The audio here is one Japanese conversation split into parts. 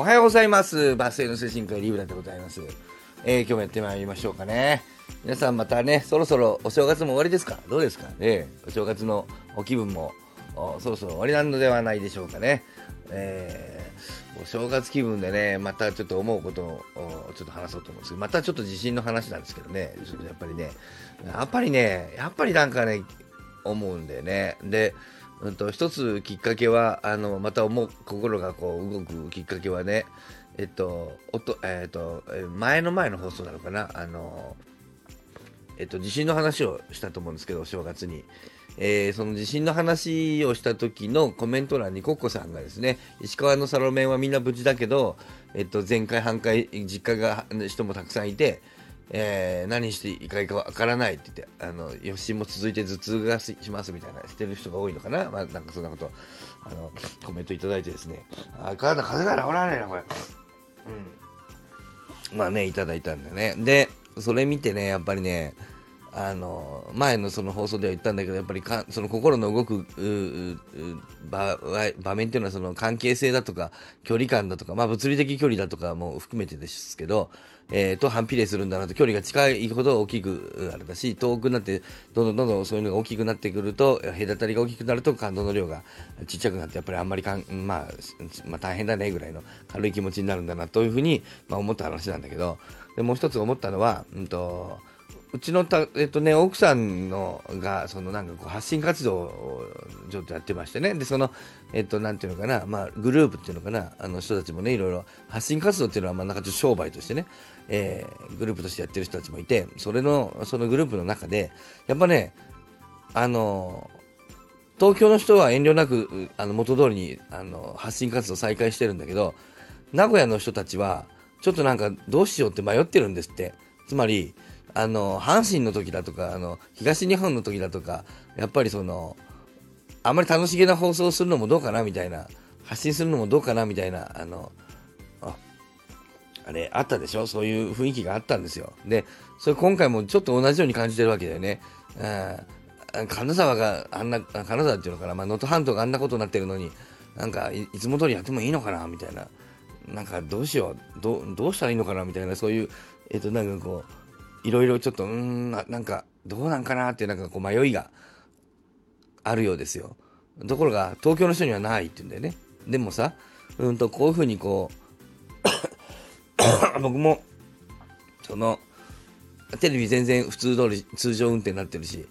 おはようございます。バスへの精神科医リブラでございます、えー、今日もやってまいりましょうかね。皆さんまたねそろそろお正月も終わりですか？どうですか？ね。お正月のお気分もそろそろ終わりなのではないでしょうかね。えー、お正月気分でねまたちょっと思うことをちょっと話そうと思うんですけどまたちょっと地震の話なんですけどね。やっぱりねやっぱりねやっぱりなんかね思うんだよね。でうんと、一つきっかけはあのまた思う心がこう動くきっかけはねえっとおとえっと前の前の放送なのかなあのえっと地震の話をしたと思うんですけどお正月に、えーその地震の話をした時のコメント欄にコッコさんがですね石川のサロメンはみんな無事だけど、えっと、前回半回実家が人もたくさんいてえー何していいかいかわからないって言って、あの、余震も続いて頭痛がしますみたいな、してる人が多いのかな？まあ、なんかそんなこと、あの、コメントいただいてですね、あ、体風邪が治らないな、これ。うん。まあね、いただいたんだよね。で、それ見てね、やっぱりね、あの前のその放送では言ったんだけどやっぱりかその心の動く場場面っていうのはその関係性だとか距離感だとか、まあ、物理的距離だとかも含めてですけど、えーと反比例するんだなと距離が近いほど大きくあれだし遠くなってどんどんどんどんそういうのが大きくなってくると隔たりが大きくなると感動の量がちっちゃくなってやっぱりあんまりかん、まあ、まあ大変だねぐらいの軽い気持ちになるんだなというふうに、まあ、思った話なんだけどでもう一つ思ったのは、うんとうちのた、えっとね、奥さんのが、そのなんかこう発信活動をちょっとやってましてね、で、その、えっと、なんていうのかな、まあ、グループっていうのかな、あの人たちもね、いろいろ。発信活動っていうのは、まあ、なんかちょっと商売としてね、えーグループとしてやってる人たちもいて、それの、そのグループの中で、やっぱね、あの、東京の人は遠慮なく、あの、元通りに、あの、発信活動再開してるんだけど、名古屋の人たちは、ちょっとなんかどうしようって迷ってるんですって。つまり、あの、阪神の時だとか、あの、東日本の時だとか、やっぱりその、あまり楽しげな放送をするのもどうかなみたいな、発信するのもどうかなみたいな、あの、ああれ、あったでしょ？そういう雰囲気があったんですよ。で、それ今回もちょっと同じように感じてるわけだよね。うん、金沢があんな、金沢っていうのかな、まあ、能登半島があんなことになってるのに、なんかい、つも通りやってもいいのかな？みたいな。なんかどうしよう？どうどうしたらいいのかな？みたいなそういうえっ、となんかこういろいろちょっとうんななんかどうなんかなっていうなんかこう迷いがあるようですよ。ところが東京の人にはないって言うんだよね。でもさうんとこういうふうにこう 僕もそのテレビ全然普通通り通常運転になってるし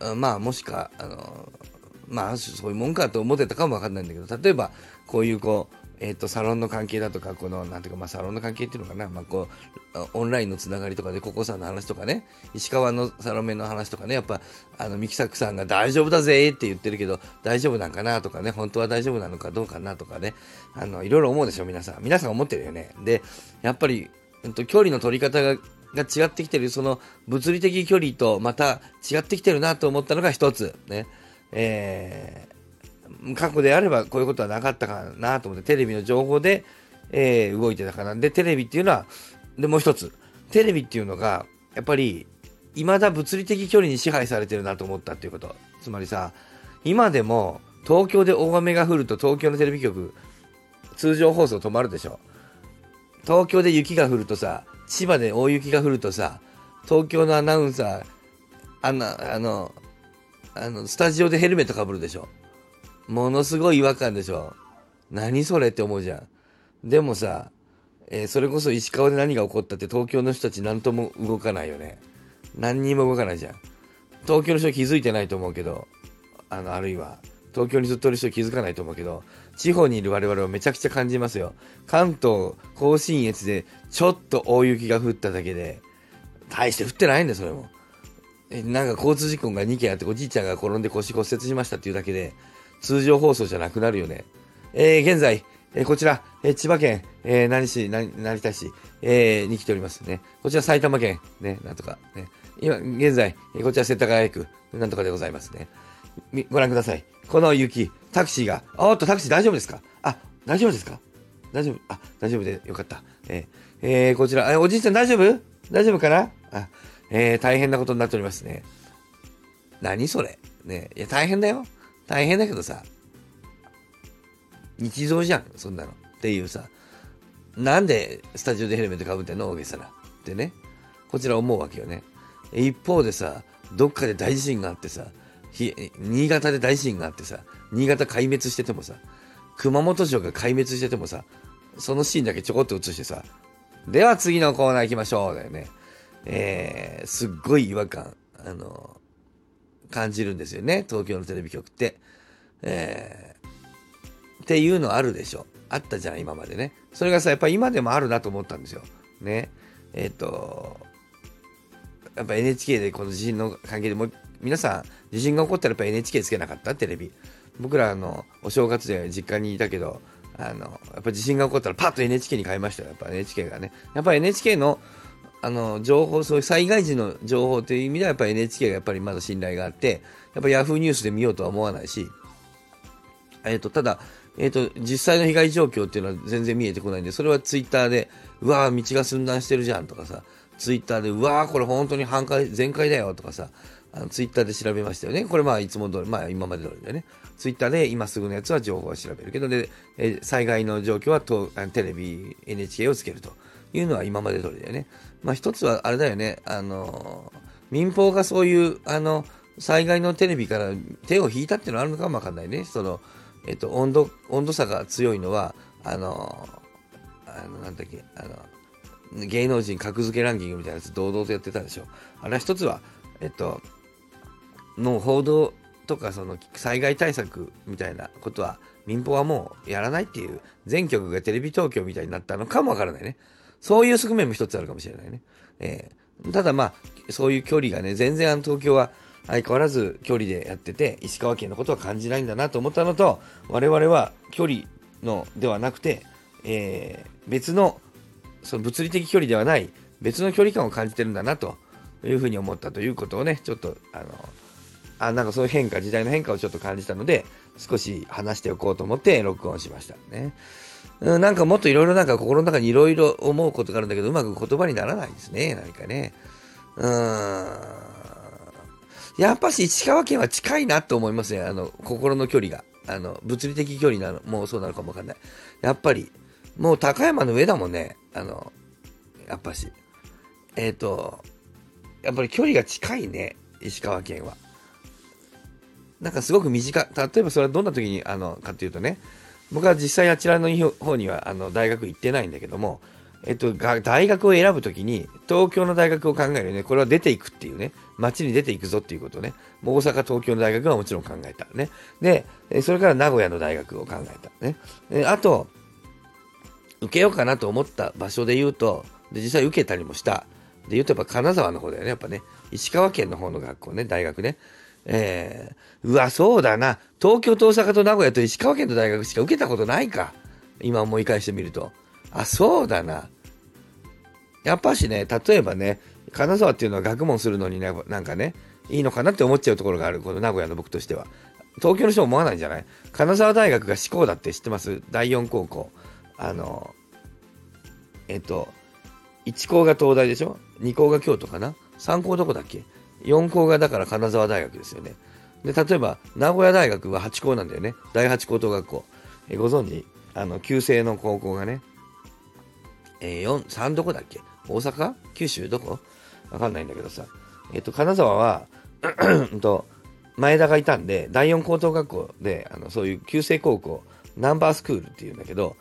あまあもしかあのまあそういうもんかと思ってたかもわかんないんだけど例えばこういうこうえっとサロンの関係だとかこのなんていうかまあサロンの関係っていうのかな。まあこうオンラインのつながりとかでココさんの話とかね。石川のサロメの話とかね。やっぱあのミキサクさんが大丈夫だぜって言ってるけど大丈夫なんかなとかね。本当は大丈夫なのかどうかなとかね。あのいろいろ思うでしょ皆さん。皆さん思ってるよね。でやっぱり、うんと、距離の取り方がが違ってきてる。その物理的距離とまた違ってきてるなと思ったのが一つ。ね。えー過去であればこういうことはなかったかなと思ってテレビの情報で、えー動いてたかな。でテレビっていうのはでもう一つ。テレビっていうのがやっぱり未だ物理的距離に支配されてるなと思ったっていうこと。つまりさ今でも東京で大雨が降ると東京のテレビ局通常放送止まるでしょ。東京で雪が降るとさ千葉で大雪が降るとさ東京のアナウンサーあんなあのあのスタジオでヘルメットかぶるでしょ。ものすごい違和感でしょ。何それって思うじゃん。でもさ、えーそれこそ石川で何が起こったって東京の人たち何とも動かないよね。何にも動かないじゃん。東京の人気づいてないと思うけどあのあるいは東京にずっといる人気づかないと思うけど地方にいる我々はめちゃくちゃ感じますよ。関東甲信越でちょっと大雪が降っただけで大して降ってないんだよそれも。えなんか交通事故が2件あっておじいちゃんが転んで腰骨折しましたっていうだけで通常放送じゃなくなるよねえー現在、えーこちら、えー千葉県、えー何市、何成田市、えーに来ておりますね。こちら埼玉県、ね、なんとか、ね。今、現在、えーこちら世田谷区、なんとかでございますね。みご覧ください。この雪、タクシーが、おっと、タクシー大丈夫ですか？あ、大丈夫ですか？大丈夫あ、大丈夫でよかった。えーえーこちら、えーおじいちゃん大丈夫？大丈夫かな？あ、えー大変なことになっておりますね。何それ？ねいや、大変だよ。大変だけどさ、日常じゃん、そんなの。っていうさ、なんでスタジオでヘルメットかぶってんの？大げさな。ってね。こちら思うわけよね。一方でさ、どっかで大地震があってさ、新潟で大地震があってさ、新潟壊滅しててもさ、熊本城が壊滅しててもさ、そのシーンだけちょこっと映してさ、では次のコーナー行きましょうだよね。えー、すっごい違和感、あの、感じるんですよね。東京のテレビ局って。えー、っていうのあるでしょ。あったじゃん、今までね。それがさ、やっぱ今でもあるなと思ったんですよ。ね。えっ、ー、と、やっぱ NHK でこの地震の関係でも皆さん地震が起こったらやっぱ NHK つけなかった？テレビ僕らあのお正月で実家にいたけどあのやっぱ地震が起こったらパッと NHK に変えましたよやっぱ NHK がねやっぱ NHK のあの情報そういう災害時の情報という意味ではやっぱり NHK がやっぱりまだ信頼があってやっぱ Yahoo ニュースで見ようとは思わないしえっ、ー、とただえっ、ー、と実際の被害状況っていうのは全然見えてこないんでそれはツイッターでうわー道が寸断してるじゃんとかさツイッターで、うわー、これ本当に半壊、全開だよとかさ、あのツイッターで調べましたよね。これまあいつも通り、まあ今まで通りだよね。ツイッターで今すぐのやつは情報は調べるけど、で、え災害の状況はとテレビ、NHK をつけるというのは今まで通りだよね。まあ一つはあれだよね、あの、民放がそういう、あの、災害のテレビから手を引いたっていうのはあるのかもわかんないね。その、えっと、温度、温度差が強いのは、あの、あの、なんだっけ、あの、芸能人格付けランキングみたいなやつ堂々とやってたでしょ。あれは一つは、えっと、の報道とかその災害対策みたいなことは民放はもうやらないっていう全局がテレビ東京みたいになったのかもわからないね。そういう側面も一つあるかもしれないね。えー、ただまあ、そういう距離がね、全然あの東京は相変わらず距離でやってて、石川県のことは感じないんだなと思ったのと、我々は距離のではなくて、えー、別のその物理的距離ではない別の距離感を感じてるんだなというふうに思ったということをね、ちょっと、あの、あなんかそういう変化、時代の変化をちょっと感じたので、少し話しておこうと思って録音しましたね。うん、なんかもっといろいろなんか心の中にいろいろ思うことがあるんだけど、うまく言葉にならないですね、何かね。うん。やっぱし石川県は近いなと思いますね、あの、心の距離が。あの、物理的距離なの、もうそうなのかもわかんない。やっぱり、もう高山の上だもんね。あの、やっぱし。えっ、ー、と、やっぱり距離が近いね、石川県は。なんかすごく短い、例えばそれはどんな時に、あの、かっていうとね、僕は実際あちらの方には、あの、大学行ってないんだけども、えっと、大学を選ぶときに、東京の大学を考えるね、これは出ていくっていうね、街に出ていくぞっていうことね、大阪、東京の大学はもちろん考えた。ね。で、それから名古屋の大学を考えた。ね。あと、受けようかなと思った場所で言うと、で実際受けたりもした。で言うとやっぱ金沢の方だよね。やっぱね。石川県の方の学校ね、大学ね。えー、うわ、そうだな。東京と大阪と名古屋と石川県の大学しか受けたことないか。今思い返してみると。あ、そうだな。やっぱしね、例えばね、金沢っていうのは学問するのにね、なんかね、いいのかなって思っちゃうところがある。この名古屋の僕としては。東京の人も思わないんじゃない？金沢大学が志向だって知ってます？第4高校。あの、えっと、1校が東大でしょ ?2 校が京都かな ?3 校どこだっけ？?4 校がだから金沢大学ですよね。で、例えば、名古屋大学は8校なんだよね。第8高等学校。えご存知？あの、旧制の高校がね。えー、4、3どこだっけ？大阪？九州どこ？わかんないんだけどさ。えっ、と、金沢は、と、前田がいたんで、第4高等学校で、あの、そういう旧制高校、ナンバースクールっていうんだけど、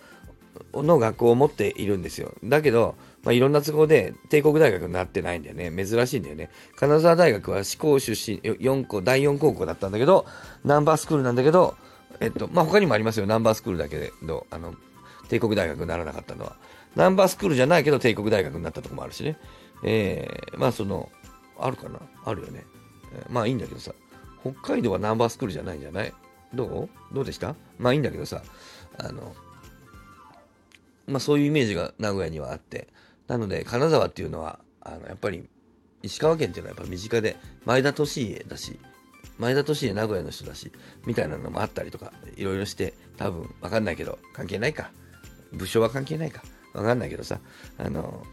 の学校を持っているんですよ。だけど、まあ、いろんな都合で帝国大学になってないんだよね。珍しいんだよね。金沢大学は四校出身、4校、第4高校だったんだけど、ナンバースクールなんだけど、えっと、まあ、他にもありますよ。ナンバースクールだけど、あの、帝国大学にならなかったのは。ナンバースクールじゃないけど帝国大学になったとこもあるしね。えー、まあその、あるかな？あるよね。えー、まあいいんだけどさ、北海道はナンバースクールじゃないんじゃない？どう？どうでした？まあいいんだけどさ、あの、まあ、そういうイメージが名古屋にはあって、なので、金沢っていうのは、あの、やっぱり、石川県っていうのはやっぱ身近で、前田利家だし、前田利家名古屋の人だし、みたいなのもあったりとか、いろいろして、多分、わかんないけど、関係ないか。武将は関係ないか。わかんないけどさ、あの、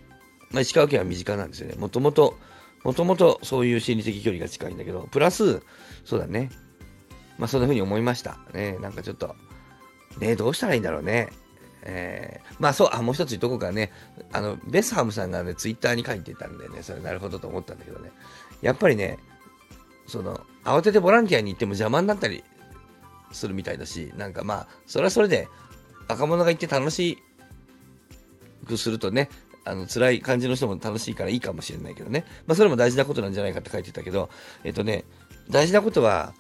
まあ、石川県は身近なんですよね。もともと、もともとそういう心理的距離が近いんだけど、プラス、そうだね。まあ、そんな風に思いました。ね、なんかちょっと、ね、どうしたらいいんだろうね。えー、まあそう、あ、もう一つ言っとこかね。あの、ベスハムさんがね、ツイッターに書いてたんでね、それなるほどと思ったんだけどね。やっぱりね、その、慌ててボランティアに行っても邪魔になったりするみたいだし、なんかまあ、それはそれで、若者が行って楽しくするとね、あの辛い感じの人も楽しいからいいかもしれないけどね、まあ、それも大事なことなんじゃないかって書いてたけど、えっとね、大事なことは、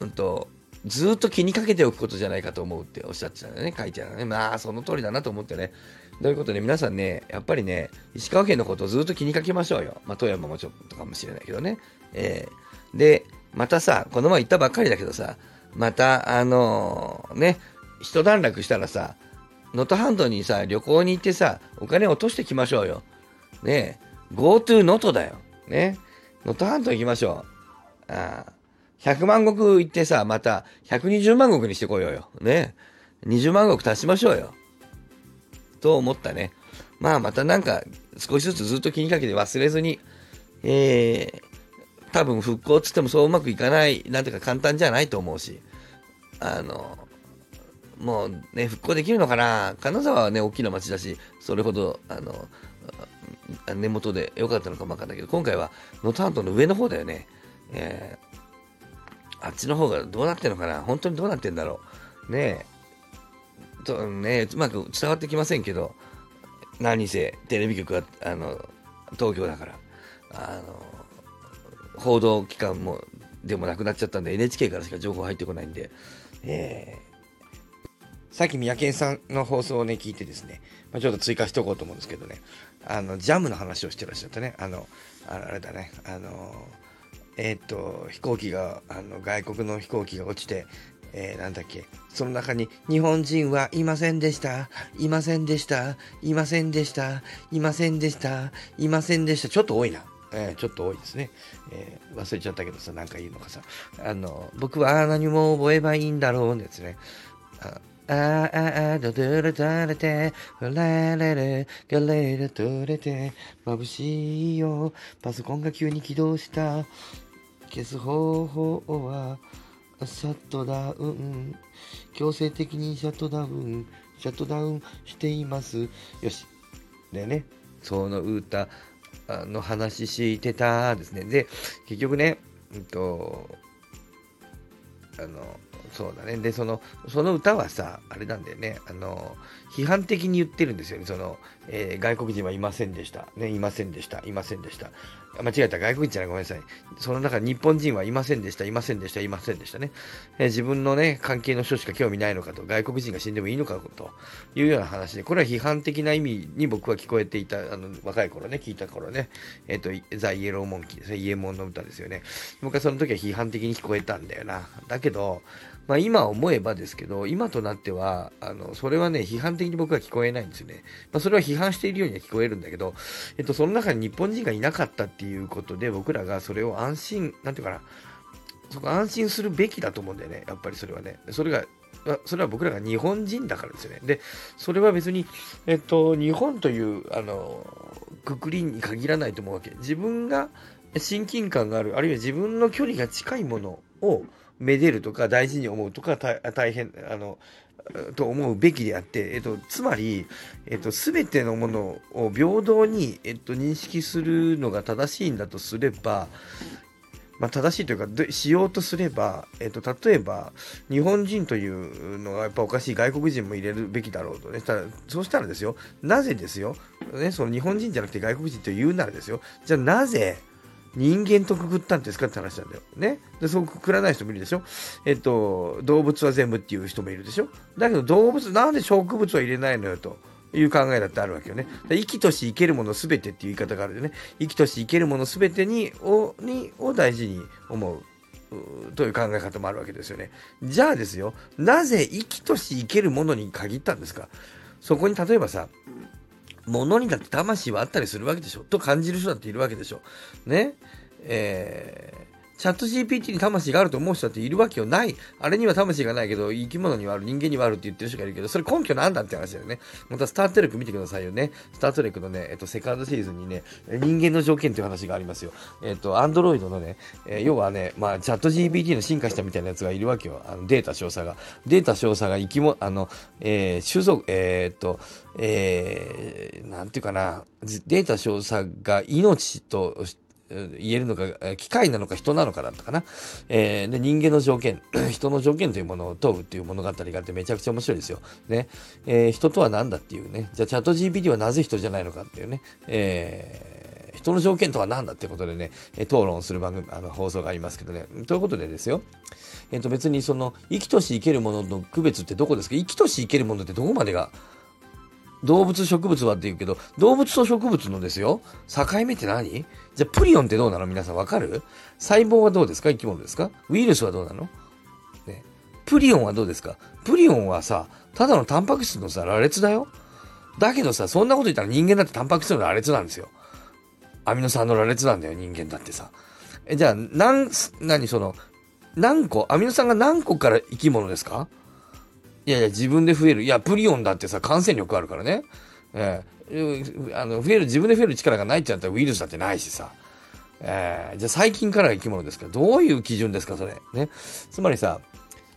うんと、ずっと気にかけておくことじゃないかと思うっておっしゃってたね、書いてあるね。まあ、その通りだなと思ってね。どういうことね、皆さんね、やっぱりね、石川県のことをずっと気にかけましょうよ。まあ、富山もちょっとかもしれないけどね。えー、で、またさ、この前言ったばっかりだけどさ、また、あのー、ね、一段落したらさ、能登半島にさ、旅行に行ってさ、お金落としてきましょうよ。ねえ、GoTo 能登だよ。ね。能登半島行きましょう。ああ。100万石行ってさ、また120万石にしてこようよ。ね。20万石足しましょうよ。と思ったね。まあまたなんか少しずつずっと気にかけて忘れずに、えー、多分復興っつってもそううまくいかない、なんていうか簡単じゃないと思うし、あの、もうね、復興できるのかな金沢はね、大きな町だし、それほど、あの、根元で良かったのかもわかんないけど、今回は能登半島の上の方だよね。えーあっちの方がどうなってんのかな？本当にどうなってんだろう？ねえ。とねうまく伝わってきませんけど、何せテレビ局はあの東京だから、あの報道機関もでもなくなっちゃったんで NHK からしか情報入ってこないんで、え。ー、さっき三宅さんの放送をね聞いてですね、まあ、ちょっと追加しておこうと思うんですけどね。あのジャムの話をしてらっしゃったね。あのあれだね。あのえっ、と、飛行機が、あの、外国の飛行機が落ちて、えー、なんだっけ、その中に日本人はいませんでした、いませんでした、いませんでした、いませんでした、いませんでした。ちょっと多いな。えー、ちょっと多いですね、えー、忘れちゃったけどさ、なんか言うのかさ。あの、僕は何も覚えばいいんだろうですね。ああああ、ドドルダルテ、ラレレ、ガレレトレテ、眩しいよ。パソコンが急に起動した。消す方法は、シャットダウン。強制的にシャットダウン、シャットダウンしています。よし。でね、その歌の話してたですね。で、結局ね、うんと、あの、そうだね。で、その、その歌はさ、あれなんだよね。あの、批判的に言ってるんですよね。その、えー、外国人はいませんでした。ね、いませんでした。いませんでした。間違えた。外国人じゃない。ごめんなさい。その中、日本人はいませんでした。いませんでした。いませんでしたね。えー、自分のね、関係の人しか興味ないのかと、外国人が死んでもいいのかというような話で、これは批判的な意味に僕は聞こえていた、あの、若い頃ね、聞いた頃ね、えっ、ー、と、ザ・イエローモンキーですね。イエモンの歌ですよね。僕はその時は批判的に聞こえたんだよな。だけど、まあ、今思えばですけど、今となっては、あの、それはね、批判的に僕は聞こえないんですよね。まあ、それは批判しているようには聞こえるんだけど、えっと、その中に日本人がいなかったっていうことで、僕らがそれを安心、なんていうかな、そこ安心するべきだと思うんだよね。やっぱりそれはね。それが、それは僕らが日本人だからですよね。で、それは別に、えっと、日本という、あの、くくりに限らないと思うわけ。自分が親近感がある、あるいは自分の距離が近いものを、めでるとか大事に思うとか大変、あの、と思うべきであって、えっと、つまり、えっと、すべてのものを平等に、えっと、認識するのが正しいんだとすれば、まあ、正しいというか、しようとすれば、えっと、例えば、日本人というのがやっぱおかしい、外国人も入れるべきだろうとね。ただそうしたらですよ、なぜですよ、ね、その日本人じゃなくて外国人と言うならですよ、じゃあなぜ、人間とくくったんですかって話なんだよ。ね。で、そうくくらない人もいるでしょ。えっと、動物は全部っていう人もいるでしょ。だけど動物、なんで植物は入れないのよと。いう考えだってあるわけよね。生きとし生けるものすべてっていう言い方があるよね。生きとし生けるものすべてにをにを大事に思う。という考え方もあるわけですよね。じゃあですよ、なぜ生きとし生けるものに限ったんですか？そこに例えばさ、物にだって魂はあったりするわけでしょ。と感じる人だっているわけでしょ。ね。えー、チャット GPT に魂があると思う人っているわけよない。あれには魂がないけど、生き物にはある、人間にはあるって言ってる人がいるけど、それ根拠なんだって話だよね。またスタートレック見てくださいよね。スタートレックのね、えっと、セカンドシーズンにね、人間の条件っていう話がありますよ。えっと、アンドロイドのね、えー、要はね、まあ、チャット GPT の進化したみたいなやつがいるわけよ。あのデータ少佐が。データ少佐が生き物、あの、えー、種族、えー、っと、えー、なんていうかな、データ少佐が命と言えるのか、機械なのか人なのかだったかな。えー、で、人間の条件、人の条件というものを問うっていう物語があってめちゃくちゃ面白いですよ。ね。えー、人とは何だっていうね。じゃあ、チャット GPT はなぜ人じゃないのかっていうね。えー、人の条件とは何だってことでね、討論する番組、あの、放送がありますけどね。ということでですよ。えっ、ー、と、別にその、生きとし生けるものの区別ってどこですか？生きとし生けるものってどこまでが動物植物はって言うけど、動物と植物のですよ、境目って何？じゃあプリオンってどうなの？皆さんわかる？細胞はどうですか？生き物ですか？ウイルスはどうなの？ね。プリオンはどうですか？プリオンはさ、ただのタンパク質のさ、羅列だよ。だけどさ、そんなこと言ったら人間だってタンパク質の羅列なんですよ。アミノ酸の羅列なんだよ、人間だってさ。え、じゃあ、なん、何その、何個、アミノ酸が何個から生き物ですか？いやいや、自分で増える。いや、プリオンだってさ、感染力あるからね。えー、あの、増える、自分で増える力がないってなったらウイルスだってないしさ。えー、じゃあ細菌から生き物ですから、どういう基準ですか、それ。ね。つまりさ、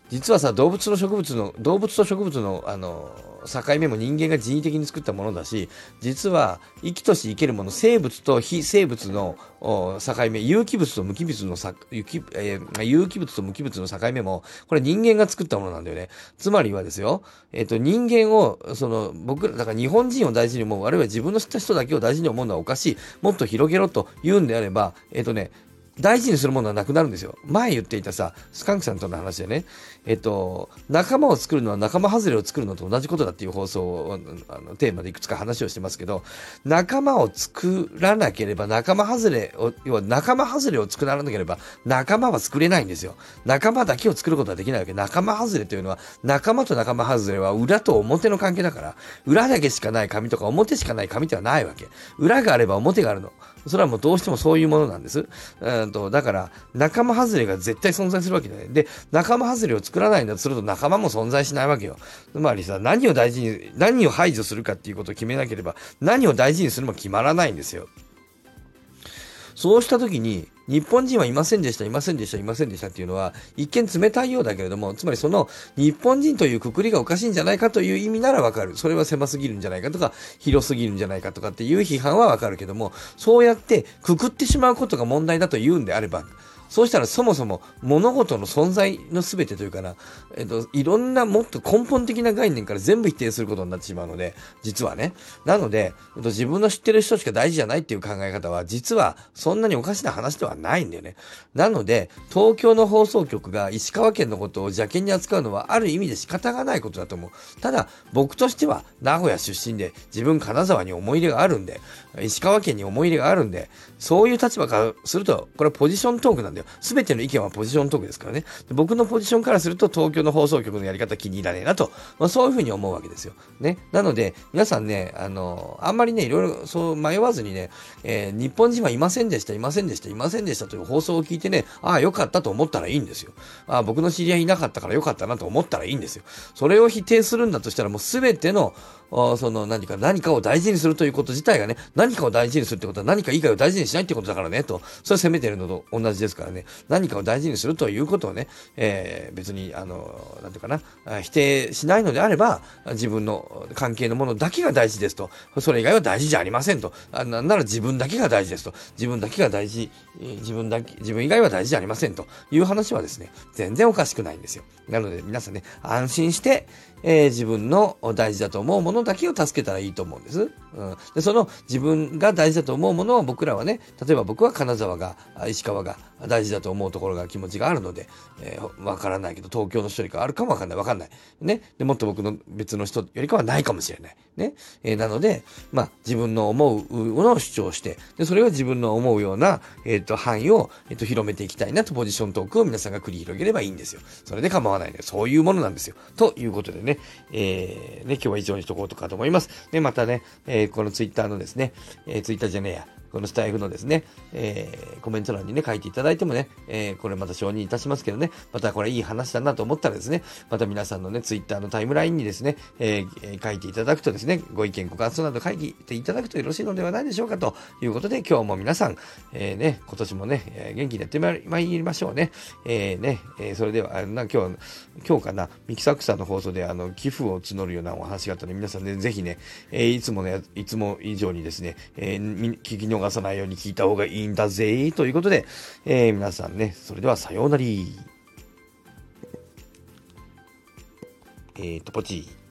実はさ、動物の植物の、動物と植物の、あの、境目も人間が人為的に作ったものだし、実は生きとし生けるもの、生物と非生物の境目、有機物と無機物の有機、えー、有機物と無機物の境目も、これ人間が作ったものなんだよね。つまりはですよ、えっ、ー、と、人間を、その、僕ら、だから日本人を大事に思う、あるいは自分の知った人だけを大事に思うのはおかしい。もっと広げろと言うんであれば、えっ、ー、とね、大事にするものはなくなるんですよ。前言っていたさ、スカンクさんとの話でね、えっと、仲間を作るのは仲間外れを作るのと同じことだっていう放送を、あの、テーマでいくつか話をしてますけど、仲間を作らなければ仲間外れを、要は仲間外れを作らなければ仲間は作れないんですよ。仲間だけを作ることはできないわけ。仲間外れというのは、仲間と仲間外れは裏と表の関係だから、裏だけしかない紙とか表しかない紙ではないわけ。裏があれば表があるの。それはもうどうしてもそういうものなんです。うんと、だから、仲間外れが絶対存在するわけだね。で、仲間外れを作らないんだとすると仲間も存在しないわけよ。つまりさ、何を大事に、何を排除するかっていうことを決めなければ、何を大事にするも決まらないんですよ。そうしたときに、日本人はいませんでした、いませんでした、いませんでしたっていうのは、一見冷たいようだけれども、つまりその、日本人というくくりがおかしいんじゃないかという意味ならわかる。それは狭すぎるんじゃないかとか、広すぎるんじゃないかとかっていう批判はわかるけども、そうやってくくってしまうことが問題だと言うんであれば、そうしたらそもそも物事の存在の全てというかな、えっと、いろんなもっと根本的な概念から全部否定することになってしまうので、実はね。なので、えっと、自分の知ってる人しか大事じゃないっていう考え方は、実はそんなにおかしな話ではないんだよね。なので、東京の放送局が石川県のことを邪険に扱うのはある意味で仕方がないことだと思う。ただ、僕としては名古屋出身で、自分金沢に思い入れがあるんで、石川県に思い入れがあるんで、そういう立場からすると、これはポジショントークなんだよ。すべての意見はポジショントークですからね。僕のポジションからすると、東京の放送局のやり方気に入らねえなと、まあ、そういうふうに思うわけですよ。ね。なので、皆さんね、あの、あんまりね、いろいろそう迷わずにね、えー、日本人はいませんでした、いませんでした、いませんでしたという放送を聞いてね、ああ、よかったと思ったらいいんですよ。ああ、僕の知り合いいなかったからよかったなと思ったらいいんですよ。それを否定するんだとしたら、もうすべての、その何か、何かを大事にするということ自体がね、何何かを大事にするってことは何か以外を大事にしないってことだからね、と。それ責めてるのと同じですからね。何かを大事にするということをね、えー、別に、あの、なんていうかな、否定しないのであれば、自分の関係のものだけが大事ですと。それ以外は大事じゃありませんと。あなんなら自分だけが大事ですと。自分だけが大事、自分だけ、自分以外は大事じゃありませんという話はですね、全然おかしくないんですよ。なので皆さんね、安心して、えー、自分の大事だと思うものだけを助けたらいいと思うんです。うん、でその自分が大事だと思うものを僕らはね、例えば僕は金沢が、石川が大事だと思うところが気持ちがあるので、えー、わからないけど、東京の人よりかあるかもわかんない。わかんない。ね。で、もっと僕の別の人よりかはないかもしれない。ね。えー、なので、まあ、自分の思うものを主張して、で、それは自分の思うような、えっ、ー、と、範囲を、えっ、と、広めていきたいなと、ポジショントークを皆さんが繰り広げればいいんですよ。それで構わないね。そういうものなんですよ。ということでね、えー、ね、今日は以上にしとこうとかと思います。で、またね、えー、このツイッターのですね、えー、ツイッターじゃねえや、このスタイフのですね、えー、コメント欄にね、書いていただいてもね、えー、これまた承認いたしますけどね、またこれいい話だなと思ったらですね、また皆さんのね、ツイッターのタイムラインにですね、えー、書いていただくとですね、ご意見、ご感想など書いていただくとよろしいのではないでしょうかということで、今日も皆さん、えー、ね、今年もね、元気にやってまいりましょうね。えー、ね、えー、それでは、あな今日、今日かな、ミキサクさんの放送で、あの、寄付を募るようなお話があったので、皆さんね、ぜひね、えー、いつもね、いつも以上にですね、えー、聞き逃さないように聞いた方がいいんだぜ、ということで、えー、皆さんね、それではさようなり。えーと、ポチー。